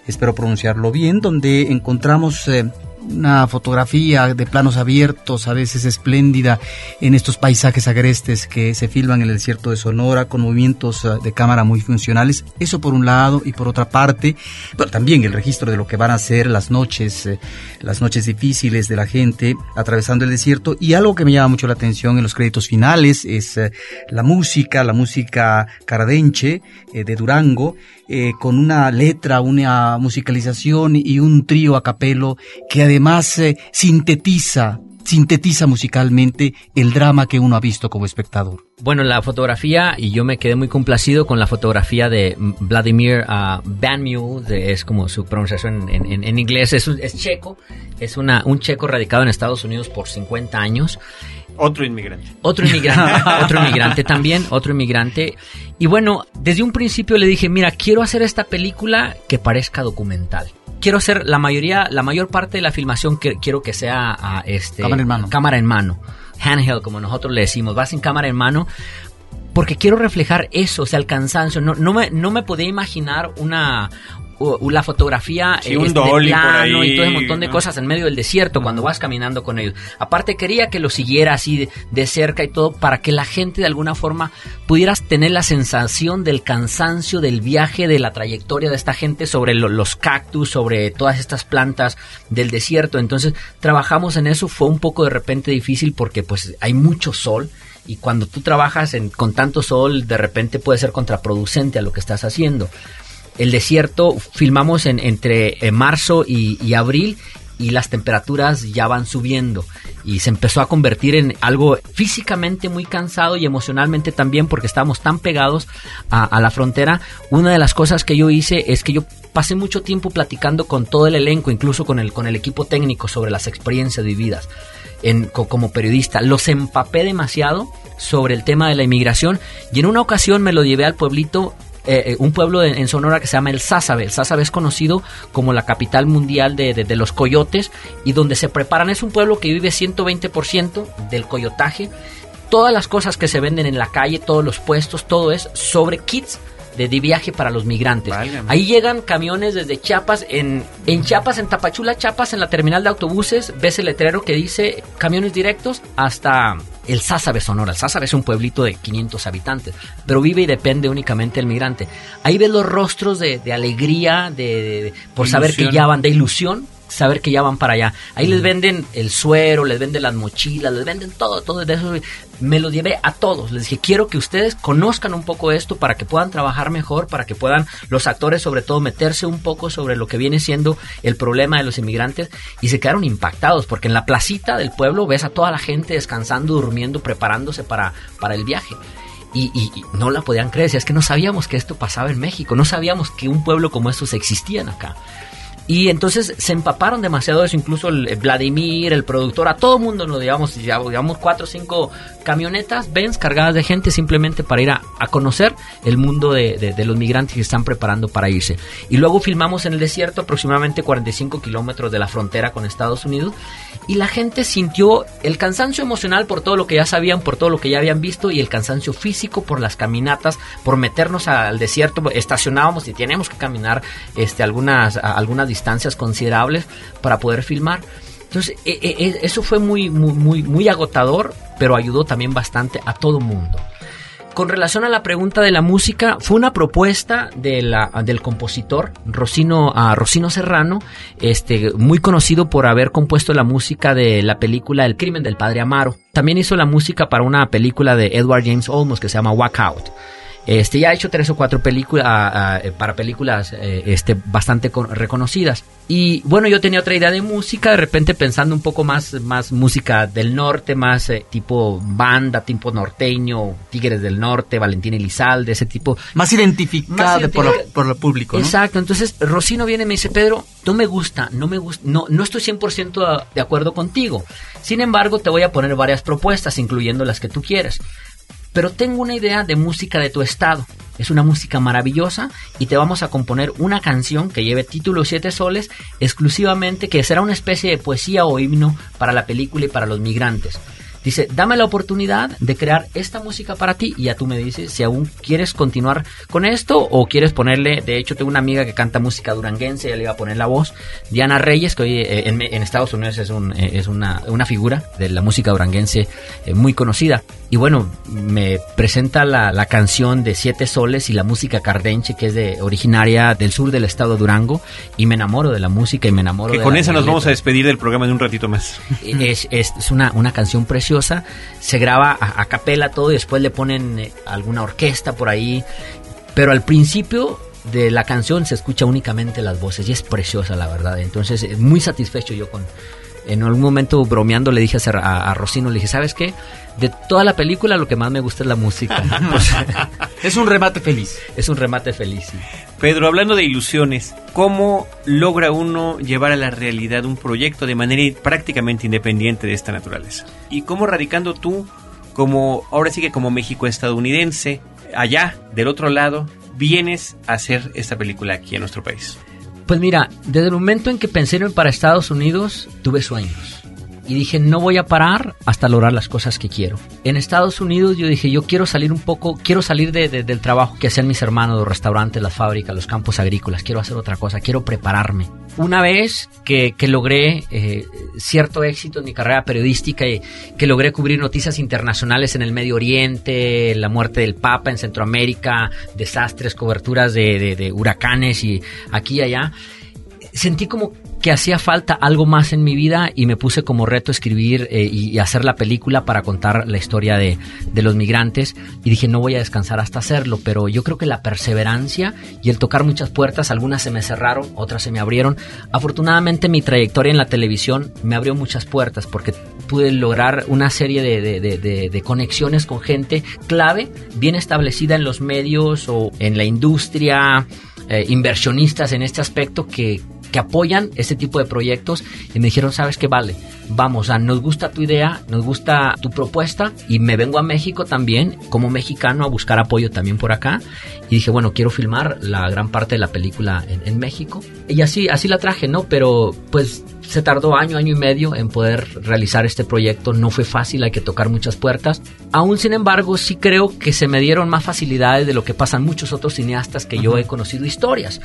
espero pronunciarlo bien, donde encontramos eh, una fotografía de planos abiertos, a veces espléndida, en estos paisajes agrestes que se filman en el desierto de Sonora, con movimientos eh, de cámara muy funcionales. Eso por un lado, y por otra parte, pero también el registro de lo que van a ser las noches, eh, las noches difíciles de la gente atravesando el desierto. Y algo que me llama mucho la atención en los créditos finales es eh, la música, la música caradenche de Durango, eh, con una letra, una musicalización y un trío a capelo que además eh, sintetiza, sintetiza musicalmente el drama que uno ha visto como espectador. Bueno, la fotografía, y yo me quedé muy complacido con la fotografía de Vladimir uh, Van Mule, de- es como su pronunciación en, en- en inglés, es, es checo, es una, un checo radicado en Estados Unidos por 50 años. Otro inmigrante. Otro inmigrante, otro inmigrante también, otro inmigrante. Y bueno, desde un principio le dije, mira, quiero hacer esta película que parezca documental. Quiero hacer la mayoría, la mayor parte de la filmación que quiero que sea a este Cámara en mano. cámara en mano, handheld como nosotros le decimos, vas en cámara en mano porque quiero reflejar eso, o sea, el cansancio. No, no, me, no me podía imaginar una, la fotografía Sí, eh, un de dolly por plano ahí, y todo ese montón de ¿no? cosas en medio del desierto cuando vas caminando con ellos. Aparte quería que lo siguiera así de, de cerca y todo para que la gente de alguna forma pudieras tener la sensación del cansancio del viaje, de la trayectoria de esta gente sobre lo- los cactus, sobre todas estas plantas del desierto. Entonces trabajamos en eso, fue un poco de repente difícil porque pues hay mucho sol y cuando tú trabajas en- con tanto sol de repente puede ser contraproducente a lo que estás haciendo. El desierto filmamos en, entre eh, marzo y, abril y las temperaturas ya van subiendo y se empezó a convertir en algo físicamente muy cansado y emocionalmente también porque estábamos tan pegados a, la frontera. Una de las cosas que yo hice es que yo pasé mucho tiempo platicando con todo el elenco, incluso con el, con el equipo técnico sobre las experiencias vividas como periodista. Los empapé demasiado sobre el tema de la inmigración y en una ocasión me lo llevé al pueblito eh, eh, un pueblo en, Sonora que se llama El Sázabe. El Sázabe es conocido como la capital mundial de los coyotes y donde se preparan. Es un pueblo que vive 120% del coyotaje. Todas las cosas que se venden en la calle, todos los puestos, todo es sobre kits de, de viaje para los migrantes. Ahí llegan camiones desde Chiapas, en, en Chiapas, en Tapachula, Chiapas, en la terminal de autobuses, ves el letrero que dice camiones directos hasta el Sázabe, Sonora. El Sázabe es un pueblito de 500 habitantes, pero vive y depende únicamente del migrante. Ahí ves los rostros de, de alegría, de, por saber que ya van, de ilusión, saber que ya van para allá. Ahí les venden el suero, les venden las mochilas, les venden todo, todo de eso. Me lo llevé a todos. Les dije, quiero que ustedes conozcan un poco esto para que puedan trabajar mejor, para que puedan los actores sobre todo meterse un poco sobre lo que viene siendo el problema de los inmigrantes y se quedaron impactados porque en la placita del pueblo ves a toda la gente descansando, durmiendo, preparándose para, para el viaje. Y, y- y no la podían creer, es que no sabíamos que esto pasaba en México, no sabíamos que un pueblo como estos existían acá. Y entonces se empaparon demasiado de eso, incluso el Vladimir, el productor, a todo mundo nos llevamos, llevamos cuatro o cinco camionetas, Benz cargadas de gente simplemente para ir a, a conocer el mundo de, de- de los migrantes que están preparando para irse. Y luego filmamos en el desierto, aproximadamente 45 kilómetros de la frontera con Estados Unidos, y la gente sintió el cansancio emocional por todo lo que ya sabían, por todo lo que ya habían visto, y el cansancio físico por las caminatas, por meternos al desierto, estacionábamos y teníamos que caminar este, algunas, algunas distancias considerables para poder filmar. Entonces, e- e- e- eso fue muy, muy, muy, agotador, pero ayudó también bastante a todo mundo. Con relación a la pregunta de la música, fue una propuesta de del compositor Rocino, Rocino Serrano, este, muy conocido por haber compuesto la música de la película El crimen del padre Amaro. También hizo la música para una película de Edward James Olmos que se llama Walk Out. Este, ya ha hecho tres o cuatro películas ah, ah, para películas eh, este, bastante con- reconocidas. Y bueno, yo tenía otra idea de música, de repente pensando un poco más, más música del norte, más eh, tipo banda, tipo norteño, Tigres del Norte, Valentín Elizalde, ese tipo. Más identificada Más por, lo- por el público, ¿no? Exacto, entonces Rocino viene y me dice, Pedro, no me gusta, no me gusta, no, no estoy 100% de acuerdo contigo. Sin embargo, te voy a poner varias propuestas, incluyendo las que tú quieres. Pero tengo una idea de música de tu estado. Es una música maravillosa y te vamos a componer una canción que lleve título Siete Soles exclusivamente, que será una especie de poesía o himno para la película y para los migrantes. Dice, dame la oportunidad de crear esta música para ti y ya tú me dices si aún quieres continuar con esto o quieres ponerle, de hecho tengo una amiga que canta música duranguense, ella le iba a poner la voz, Diana Reyes, que hoy eh, en, en Estados Unidos es, un, eh, es una, una figura de la música duranguense eh, muy conocida. Y bueno, me presenta la, la canción de Siete Soles y la música cardenche, que es de originaria del sur del estado de Durango, y me enamoro de la música y me enamoro Que de con la- esa de nos vamos a despedir del programa en un ratito más. Es, es- es una, una canción preciosa, se graba a, a capela todo y después le ponen eh, alguna orquesta por ahí, pero al principio de la canción se escucha únicamente las voces y es preciosa la verdad, entonces eh, muy satisfecho yo con... En algún momento bromeando le dije a, a, a Rocino, le dije, ¿sabes qué? De toda la película lo que más me gusta es la música. Pues, es un remate feliz. Es un remate feliz, sí. Pedro, hablando de ilusiones, ¿cómo logra uno llevar a la realidad un proyecto de manera prácticamente independiente de esta naturaleza? ¿Y cómo radicando tú, como ahora sí que como México estadounidense, allá, del otro lado, vienes a hacer esta película aquí en nuestro país? Pues mira, desde el momento en que pensé en ir para Estados Unidos, tuve sueños. Y dije, no voy a parar hasta lograr las cosas que quiero. En Estados Unidos yo dije, yo quiero salir un poco, quiero salir de, de, del trabajo que hacían mis hermanos, los restaurantes, las fábricas, los campos agrícolas, quiero hacer otra cosa, quiero prepararme. Una vez que, que logré eh, cierto éxito en mi carrera periodística y que logré cubrir noticias internacionales en el Medio Oriente, la muerte del Papa en Centroamérica, desastres, coberturas de, de, huracanes y aquí y allá, sentí como que hacía falta algo más en mi vida y me puse como reto escribir eh, y, hacer la película para contar la historia de, de, los migrantes y dije no voy a descansar hasta hacerlo, pero yo creo que la perseverancia y el tocar muchas puertas, algunas se me cerraron, otras se me abrieron. Afortunadamente mi trayectoria en la televisión me abrió muchas puertas porque pude lograr una serie de, de, de conexiones con gente clave, bien establecida en los medios o en la industria. Eh, inversionistas en este aspecto que, que apoyan este tipo de proyectos y me dijeron, ¿sabes qué vale? Vamos, a nos gusta tu idea, nos gusta tu propuesta y me vengo a México también como mexicano a buscar apoyo también por acá y dije, bueno, quiero filmar la gran parte de la película en, en México y así, así la traje, ¿no? Pero pues se tardó año, año y medio en poder realizar este proyecto. No fue fácil, hay que tocar muchas puertas. Aún sin embargo, sí creo que se me dieron más facilidades de lo que pasan muchos otros cineastas que yo he conocido historias.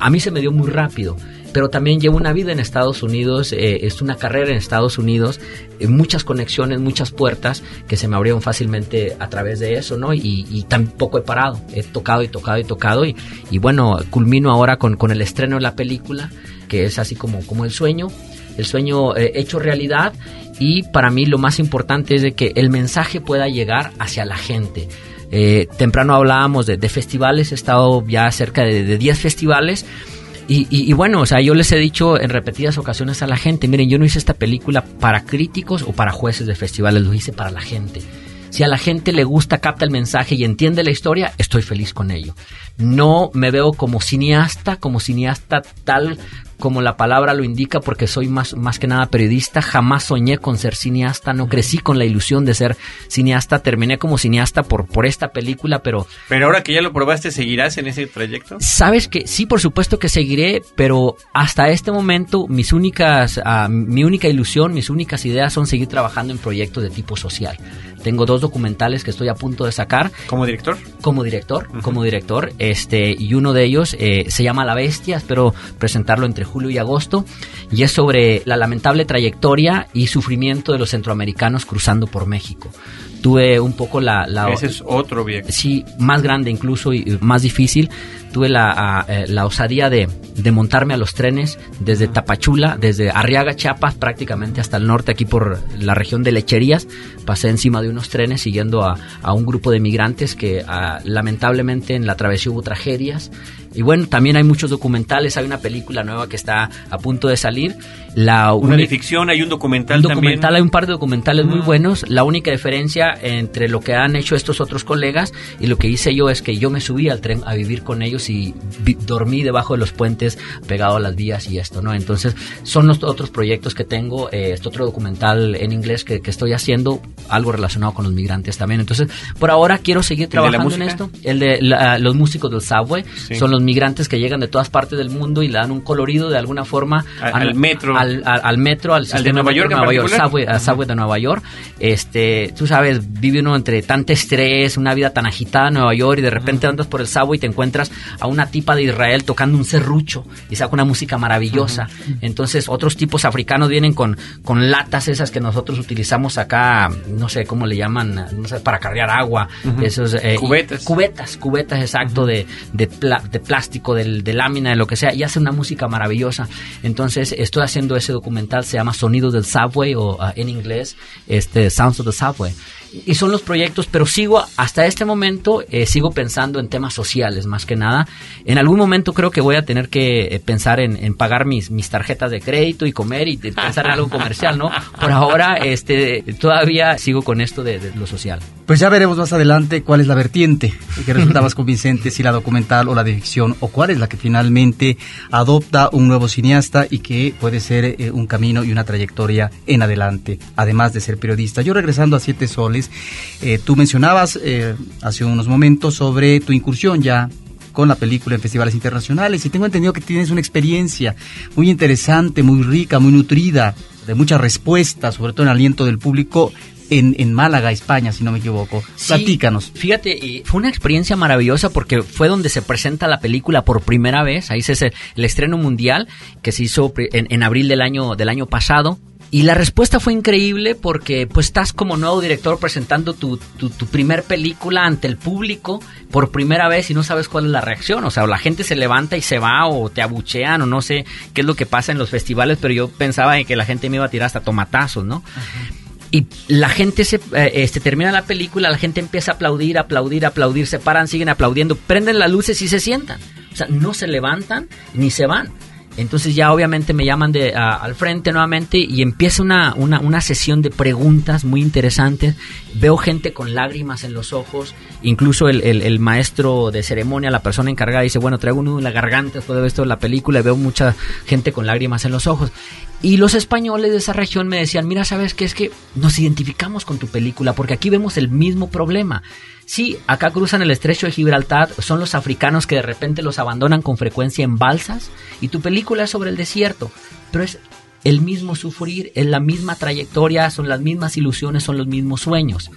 A mí se me dio muy rápido pero también llevo una vida en Estados Unidos, eh, es una carrera en Estados Unidos, eh, muchas conexiones, muchas puertas que se me abrieron fácilmente a través de eso, ¿no? Y, y tampoco he parado, he tocado y tocado y tocado y, y bueno, culmino ahora con, con, el estreno de la película, que es así como, como el sueño, el sueño eh, hecho realidad y para mí lo más importante es de que el mensaje pueda llegar hacia la gente. Eh, temprano hablábamos de, de, festivales, he estado ya cerca de 10 festivales y, bueno, o sea, yo les he dicho en repetidas ocasiones a la gente, miren, yo no hice esta película para críticos o para jueces de festivales, lo hice para la gente. Si a la gente le gusta, capta el mensaje y entiende la historia, estoy feliz con ello. No me veo como cineasta, como cineasta tal como la palabra lo indica, porque soy más, más que nada periodista. Jamás soñé con ser cineasta, no crecí con la ilusión de ser cineasta. Terminé como cineasta por, por esta película, pero. Pero ahora que ya lo probaste, ¿seguirás en ese trayecto? Sabes que sí, por supuesto que seguiré, pero hasta este momento, mis únicas, uh, mi única ilusión, mis únicas ideas son seguir trabajando en proyectos de tipo social. Tengo dos documentales que estoy a punto de sacar. ¿Como director? Como director, uh -huh. como director. Este, y uno de ellos eh, se llama La Bestia. Espero presentarlo entre julio y agosto. Y es sobre la lamentable trayectoria y sufrimiento de los centroamericanos cruzando por México. Tuve un poco la... la Ese es otro viejo. Sí, más grande incluso y más difícil. Tuve la, uh, la osadía de, de, montarme a los trenes desde Tapachula, desde Arriaga, Chiapas, prácticamente hasta el norte, aquí por la región de Lecherías. Pasé encima de unos trenes siguiendo a, a un grupo de migrantes que uh, lamentablemente en la travesía hubo tragedias. Y bueno, también hay muchos documentales, hay una película nueva que está a punto de salir. La una de ficción, hay un documental, un documental también. Hay un par de documentales muy buenos. La única diferencia entre lo que han hecho estos otros colegas y lo que hice yo es que yo me subí al tren a vivir con ellos y dormí debajo de los puentes pegado a las vías y esto, ¿no? Entonces, son los otros proyectos que tengo, eh, este otro documental en inglés que, que, estoy haciendo, algo relacionado con los migrantes también. Entonces, por ahora quiero seguir trabajando en esto. El de la, los músicos del subway sí. son los migrantes que llegan de todas partes del mundo y le dan un colorido de alguna forma al, al metro, al, al, al, metro, al, al de Nueva York, Nueva York subway, uh de Nueva York. Este, tú sabes, vive uno entre tanto estrés, una vida tan agitada en Nueva York y de repente uh -huh. andas por el subway y te encuentras a una tipa de Israel tocando un serrucho y saca una música maravillosa. Uh -huh. Entonces, otros tipos africanos vienen con, con latas esas que nosotros utilizamos acá, no sé cómo le llaman, no sé, para cargar agua, esos eh, cubetas. Cubetas, cubetas, exacto, de, de, pla de plástico de, lámina, de lo que sea, y hace una música maravillosa. Entonces, estoy haciendo ese documental, se llama Sonidos del Subway, o uh, en inglés, este, Sounds of the Subway y son los proyectos, pero sigo hasta este momento, eh, sigo pensando en temas sociales más que nada. En algún momento creo que voy a tener que eh, pensar en, en, pagar mis, mis tarjetas de crédito y comer y pensar en algo comercial, ¿no? Por ahora este, todavía sigo con esto de, de, lo social. Pues ya veremos más adelante cuál es la vertiente que resulta más convincente, si la documental o la de ficción, o cuál es la que finalmente adopta un nuevo cineasta y que puede ser eh, un camino y una trayectoria en adelante, además de ser periodista. Yo regresando a Siete Soles, eh, tú mencionabas eh, hace unos momentos sobre tu incursión ya con la película en festivales internacionales y tengo entendido que tienes una experiencia muy interesante, muy rica, muy nutrida de mucha respuesta, sobre todo en aliento del público, en, en, Málaga, España, si no me equivoco. Platícanos. Fíjate, fue una experiencia maravillosa porque fue donde se presenta la película por primera vez. Ahí se hace el estreno mundial que se hizo en, en abril del año, del año pasado. Y la respuesta fue increíble porque pues estás como nuevo director presentando tu, tu, primer película ante el público por primera vez y no sabes cuál es la reacción. O sea, la gente se levanta y se va o te abuchean o no sé qué es lo que pasa en los festivales, pero yo pensaba en que la gente me iba a tirar hasta tomatazos, ¿no? Y la gente se eh, este, termina la película, la gente empieza a aplaudir, aplaudir, aplaudir, se paran, siguen aplaudiendo, prenden las luces y se sientan. O sea, no se levantan ni se van. Entonces ya obviamente me llaman de, al frente nuevamente y empieza una, una, una, sesión de preguntas muy interesantes. Veo gente con lágrimas en los ojos, incluso el, el, maestro de ceremonia, la persona encargada, dice, bueno, traigo uno en la garganta después de ver esto de la película y veo mucha gente con lágrimas en los ojos. Y los españoles de esa región me decían, mira, ¿sabes qué? Es que nos identificamos con tu película porque aquí vemos el mismo problema. Sí, acá cruzan el estrecho de Gibraltar, son los africanos que de repente los abandonan con frecuencia en balsas y tu película es sobre el desierto, pero es el mismo sufrir, es la misma trayectoria, son las mismas ilusiones, son los mismos sueños.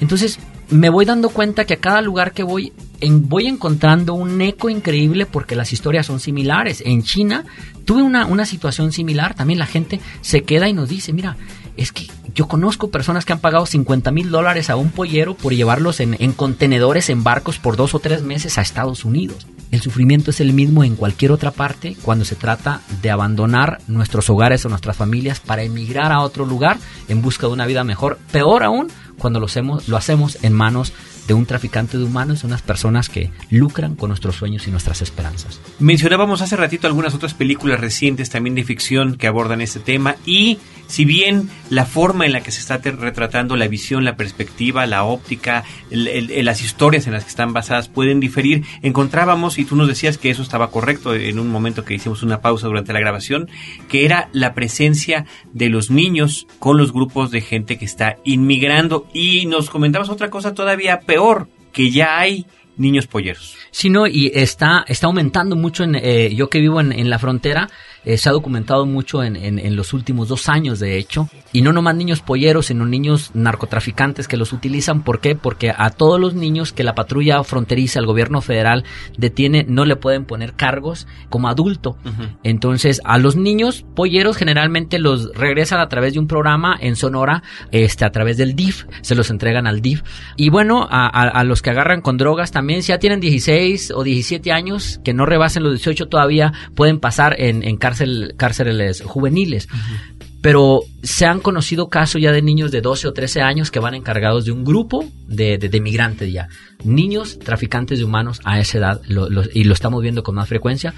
Entonces me voy dando cuenta que a cada lugar que voy voy encontrando un eco increíble porque las historias son similares. En China tuve una, una situación similar, también la gente se queda y nos dice, mira, es que yo conozco personas que han pagado 50 mil dólares a un pollero por llevarlos en, en, contenedores, en barcos por dos o tres meses a Estados Unidos. El sufrimiento es el mismo en cualquier otra parte cuando se trata de abandonar nuestros hogares o nuestras familias para emigrar a otro lugar en busca de una vida mejor. Peor aún cuando lo hacemos, lo hacemos en manos de un traficante de humanos, unas personas que lucran con nuestros sueños y nuestras esperanzas. Mencionábamos hace ratito algunas otras películas recientes también de ficción que abordan este tema y si bien la forma en la que se está retratando la visión, la perspectiva, la óptica, el, las historias en las que están basadas pueden diferir, encontrábamos, y tú nos decías que eso estaba correcto en un momento que hicimos una pausa durante la grabación, que era la presencia de los niños con los grupos de gente que está inmigrando. Y nos comentabas otra cosa todavía peor, que ya hay niños polleros. Sí, no, y está, está aumentando mucho en, eh, yo que vivo en, en la frontera, eh, se ha documentado mucho en, en, en, los últimos dos años, de hecho. Y no nomás niños polleros, sino niños narcotraficantes que los utilizan. ¿Por qué? Porque a todos los niños que la patrulla fronteriza, el gobierno federal detiene, no le pueden poner cargos como adulto. Uh -huh. Entonces, a los niños polleros generalmente los regresan a través de un programa en Sonora, este, a través del DIF, se los entregan al DIF. Y bueno, a, a, a los que agarran con drogas también, si ya tienen 16 o 17 años, que no rebasen los 18 todavía, pueden pasar en, en cárcel, cárceles juveniles. Uh -huh. Pero se han conocido casos ya de niños de 12 o 13 años que van encargados de un grupo de, de, de migrantes ya. Niños traficantes de humanos a esa edad lo, lo, y lo estamos viendo con más frecuencia.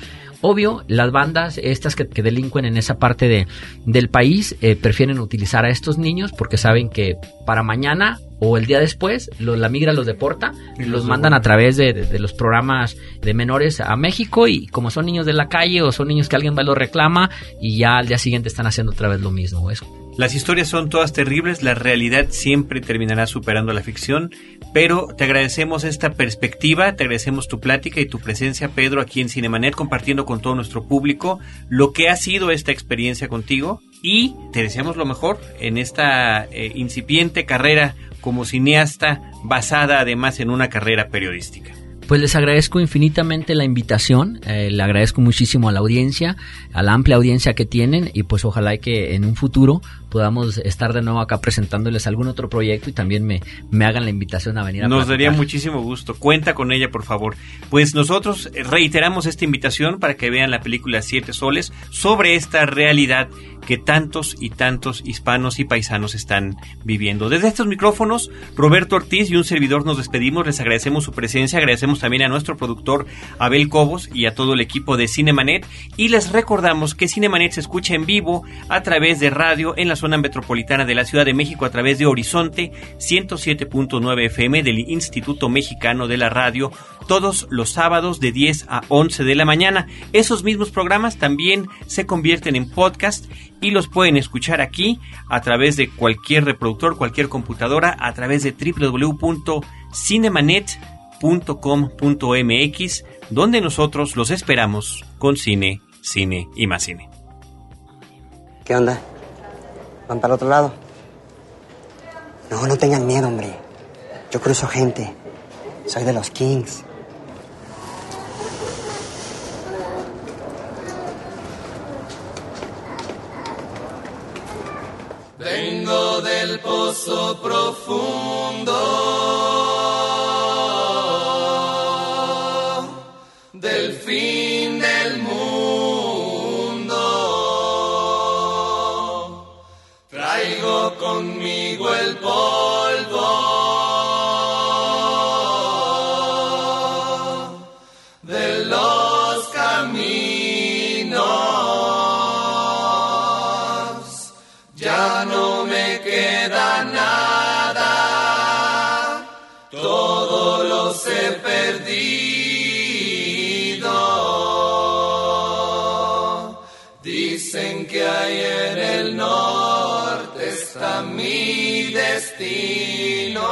Obvio, las bandas estas que, que delinquen en esa parte de, del país eh, prefieren utilizar a estos niños porque saben que para mañana o el día después lo, la migra los deporta, y los mandan a través de, de, de, los programas de menores a México y como son niños de la calle o son niños que alguien va y los reclama y ya al día siguiente están haciendo otra vez lo mismo. Eso. Las historias son todas terribles, la realidad siempre terminará superando la ficción, pero te agradecemos esta perspectiva, te agradecemos tu plática y tu presencia, Pedro, aquí en Cinemanet, compartiendo con todo nuestro público lo que ha sido esta experiencia contigo y te deseamos lo mejor en esta eh, incipiente carrera como cineasta basada además en una carrera periodística. Pues les agradezco infinitamente la invitación, eh, le agradezco muchísimo a la audiencia, a la amplia audiencia que tienen y pues ojalá que en un futuro podamos estar de nuevo acá presentándoles algún otro proyecto y también me, me hagan la invitación a venir a Nos daría muchísimo gusto. Cuenta con ella, por favor. Pues nosotros reiteramos esta invitación para que vean la película Siete Soles sobre esta realidad que tantos y tantos hispanos y paisanos están viviendo. Desde estos micrófonos, Roberto Ortiz y un servidor nos despedimos, les agradecemos su presencia, agradecemos también a nuestro productor Abel Cobos y a todo el equipo de Cinemanet y les recordamos que Cinemanet se escucha en vivo a través de radio en la zona metropolitana de la Ciudad de México a través de Horizonte 107.9 FM del Instituto Mexicano de la Radio todos los sábados de 10 a 11 de la mañana. Esos mismos programas también se convierten en podcast y los pueden escuchar aquí a través de cualquier reproductor, cualquier computadora, a través de www.cinemanet.com.mx, donde nosotros los esperamos con cine, cine y más cine. ¿Qué onda? Van para el otro lado. No, no tengan miedo, hombre. Yo cruzo gente. Soy de los Kings. Vengo del pozo profundo destino.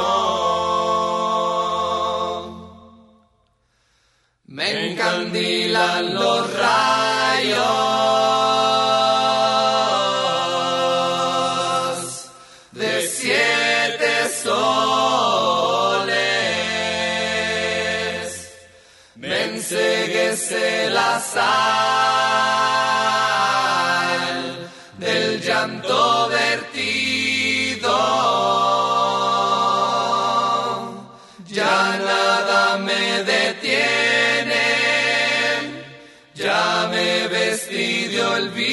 Me encandilan los rayos de siete soles. Me enseguece la sal de olvido.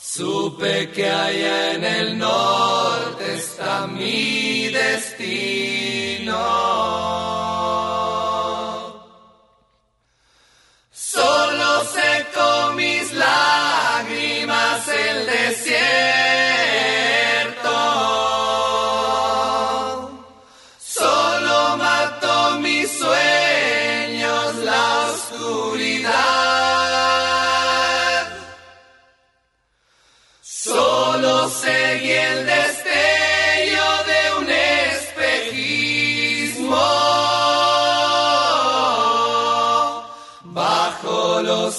Supe que allá en el norte está mi destino.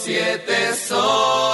Siete soles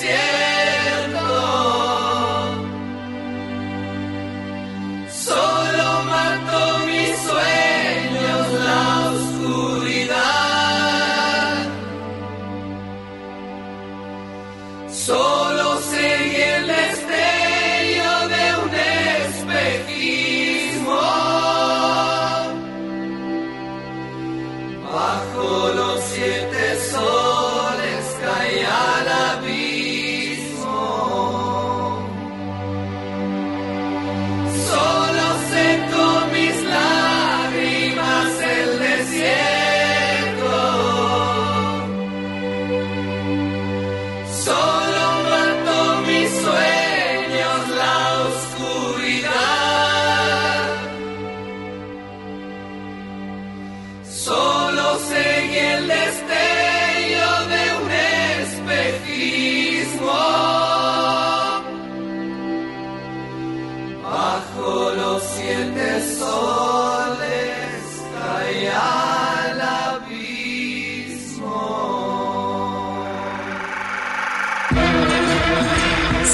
el